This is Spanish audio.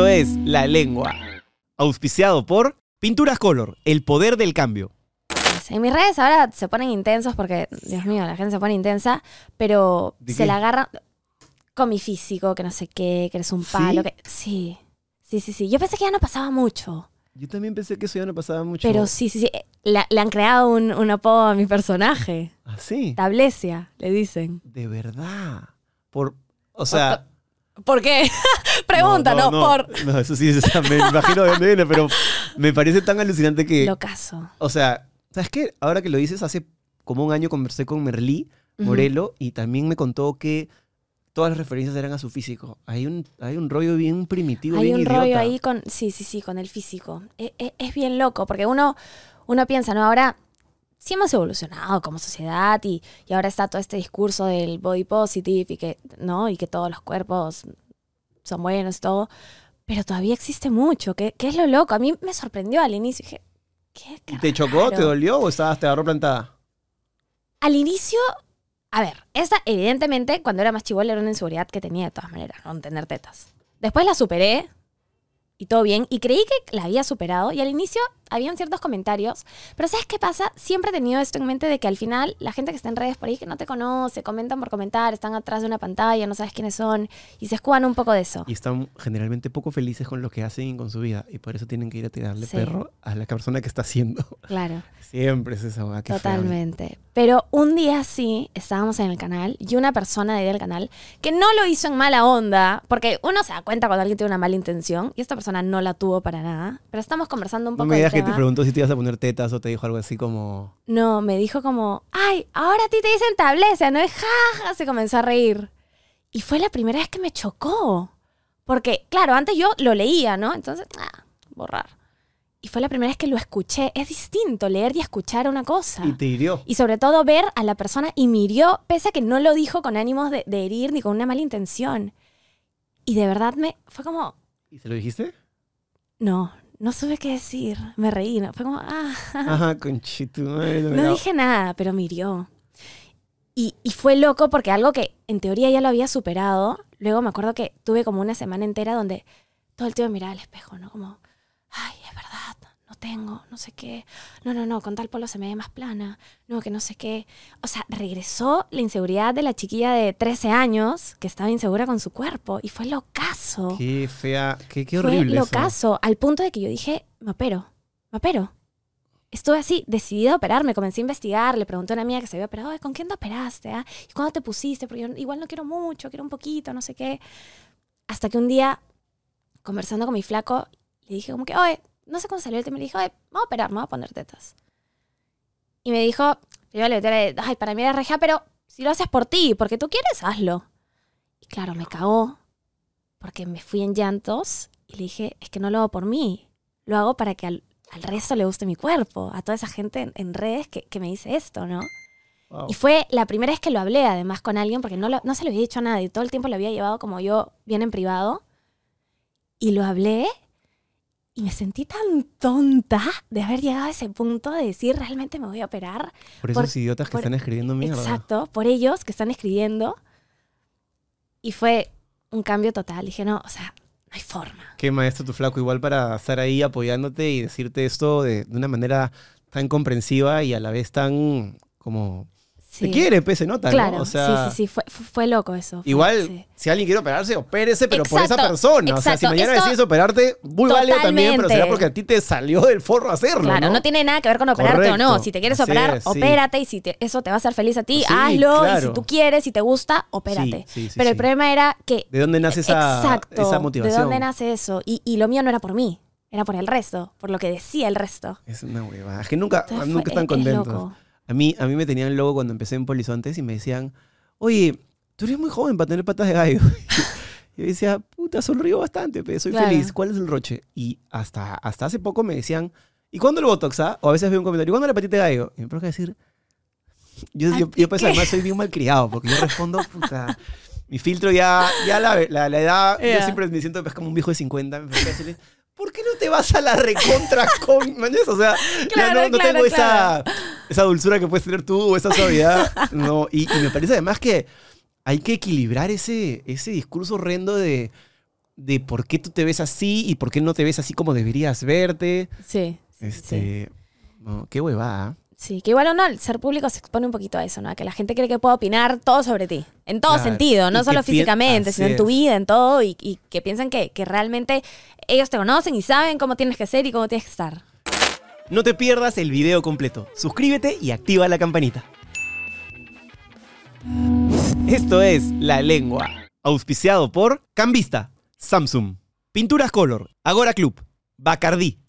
Esto es La Lengua. Auspiciado por Pinturas Color, el poder del cambio. En mis redes ahora se ponen intensos porque, Dios mío, la gente se pone intensa, pero ¿De se qué? la agarran con mi físico, que no sé qué, que eres un ¿Sí? palo. Que... Sí, sí, sí, sí. Yo pensé que ya no pasaba mucho, Yo también pensé que eso ya no pasaba mucho. pero sí, sí, sí. Eh, la- le han creado un, un apodo a mi personaje. ¿Ah, sí? Tablesia, le dicen. De verdad. Por. O sea. ¿Por qué? Pregunta, no, por... No, eso sí, o sea, me imagino de dónde viene, pero me parece tan alucinante que. Lo caso. O sea, ¿sabes qué? Ahora que lo dices, hace como un año conversé con Merlí. Morelo y también me contó que todas las referencias eran a su físico. Hay un, hay un rollo bien primitivo, Hay bien un idiota. rollo ahí con, sí, sí, sí, con el físico. E- e- Es, bien loco, porque uno, uno piensa, ¿no? Ahora sí hemos evolucionado como sociedad y, y ahora está todo este discurso del body positive y que, ¿no? Y que todos los cuerpos son buenos y todo. Pero todavía existe mucho, que, que es lo loco. A mí me sorprendió al inicio. Dije, ¿qué? ¿Y te chocó? ¿Te dolió o estabas, te agarró plantada? Al inicio, a ver, esta evidentemente cuando era más chivola era una inseguridad que tenía de todas maneras, no tener tetas. Después la superé y todo bien y creí que la había superado y al inicio habían ciertos comentarios, pero ¿sabes qué pasa? Siempre he tenido esto en mente de que al final la gente que está en redes por ahí que no te conoce, comentan por comentar, están atrás de una pantalla, no sabes quiénes son y se escudan un poco de eso. Y están generalmente poco felices con lo que hacen y con su vida. Y por eso tienen que ir a tirarle Sí. perro a la persona que está haciendo. Claro. Siempre es esa feo. Totalmente. Pero un día sí, estábamos en el canal y una persona de ahí del canal que no lo hizo en mala onda, porque uno se da cuenta cuando alguien tiene una mala intención y esta persona no la tuvo para nada, pero estamos conversando un No poco me del digas que te preguntó si te ibas a poner tetas o te dijo algo así como... No, me dijo como, ay, ahora a ti te dicen tablecia, ¿no? Y jaja, se comenzó a reír. Y fue la primera vez que me chocó. Porque, claro, antes yo lo leía, ¿no? Entonces, ah, borrar. Y fue la primera vez que lo escuché. Es distinto leer y escuchar una cosa. Y te hirió. Y sobre todo ver a la persona y me hirió, pese a que no lo dijo con ánimos de, de herir ni con una mala intención. Y de verdad me fue como, ¿Y se lo dijiste? no, no supe qué decir. Me reí, ¿no? fue como, ah, Ajá, conchito. no me- dije nada, pero me hirió. Y, y fue loco porque algo que en teoría ya lo había superado, luego me acuerdo que tuve como una semana entera donde todo el tiempo miraba al espejo, ¿no? Como, ay, es verdad, no tengo, no sé qué. No, no, no, con tal polo se me ve más plana. No, que no sé qué. O sea, regresó la inseguridad de la chiquilla de 13 años que estaba insegura con su cuerpo y fue locazo. Qué fea, qué, qué Fue horrible eso. locazo, al punto de que yo dije, me opero, me opero. Estuve así, decidida a operar, me comencé a investigar, le pregunté a una amiga que se había operado, "Ay, ¿con quién te operaste? ah? ¿Y cuándo te pusiste? Porque yo igual no quiero mucho, quiero un poquito, no sé qué. Hasta que un día, conversando con mi flaco, le dije como que, oye, no sé cómo salió el tema, le dije, voy a operar, me voy a poner tetas. Y me dijo, yo le dije, ay, para mí era reja, pero si lo haces por ti, porque tú quieres, hazlo. Y claro, me cagó, porque me fui en llantos y le dije, es que no lo hago por mí, lo hago para que al, al resto le guste mi cuerpo, a toda esa gente en, en redes que, que me dice esto, ¿no? Wow. Y fue la primera vez que lo hablé además con alguien, porque no, lo- no se lo había dicho a nadie, todo el tiempo lo había llevado como yo, bien en privado, y lo hablé y me sentí tan tonta de haber llegado a ese punto de decir, realmente me voy a operar. Por esos por- idiotas que por- están escribiendo mierda. Exacto, por ellos que están escribiendo. Y fue un cambio total. Dije, no, o sea, no hay forma. Qué maestro tu flaco, igual para estar ahí apoyándote y decirte esto de, de una manera tan comprensiva y a la vez tan como... Sí. Te quiere, pues se nota, ¿no? Claro, O sea, sí, sí, sí, fue, fue, loco eso. fue- Igual, sí. si alguien quiere operarse, opérese, pero por esa Exacto, persona. O sea, si exacto. mañana Esto- decides operarte, muy válido también, pero será Totalmente. porque a ti te salió del forro hacerlo, Claro, ¿no? no, tiene nada que ver con operarte o no. Correcto. Si te quieres operar, es, sí. opérate y si te- eso te va a hacer feliz a ti, hazlo. Y claro. si tú quieres, si te gusta, opérate. Sí, sí, sí, Pero el problema era que ¿De dónde nace esa, Exacto. esa motivación? ¿De dónde nace eso? Y, y lo mío no era por mí, era por el resto, por lo que decía el resto. Es una hueva. Es que nunca, Entonces nunca fue- están es- es contentos. loco. A mí, a mí me tenían logo cuando empecé en Polizontes y me decían, oye, tú eres muy joven para tener patas de gallo. Yo decía, puta, sonrío bastante, pero soy Claro. feliz. ¿Cuál es el roche? Y hasta, hasta hace poco me decían, ¿y cuándo el botox? ah? O a veces veo un comentario, ¿y cuándo la patita de gallo? Y me provoca decir, yo, yo, yo pues además soy bien malcriado, porque yo respondo, puta, mi filtro ya, ya la, la, la edad, yo Ya. siempre me siento pues, como un viejo de 50, me decirle, ¿por qué no te vas a la recontra con? O sea, ya Claro, no, no claro, tengo esa. Esa dulzura que puedes tener tú o esa suavidad. No, y, y me parece además que hay que equilibrar ese, ese discurso horrendo de, de por qué tú te ves así y por qué no te ves así como deberías verte. Sí. sí, sí. Este, no, qué huevada. Sí, que igual o no, el ser público se expone un poquito a eso, ¿no? A que la gente cree que puede opinar todo sobre ti. En todo Claro, sentido, no solo físicamente, sino en tu vida, en todo, y, y que piensan que, que realmente ellos te conocen y saben cómo tienes que ser y cómo tienes que estar. No te pierdas el video completo. Suscríbete y activa la campanita. Esto es La Lengua, auspiciado por Cambista, Samsung, Pinturas Color, Agora Club, Bacardí,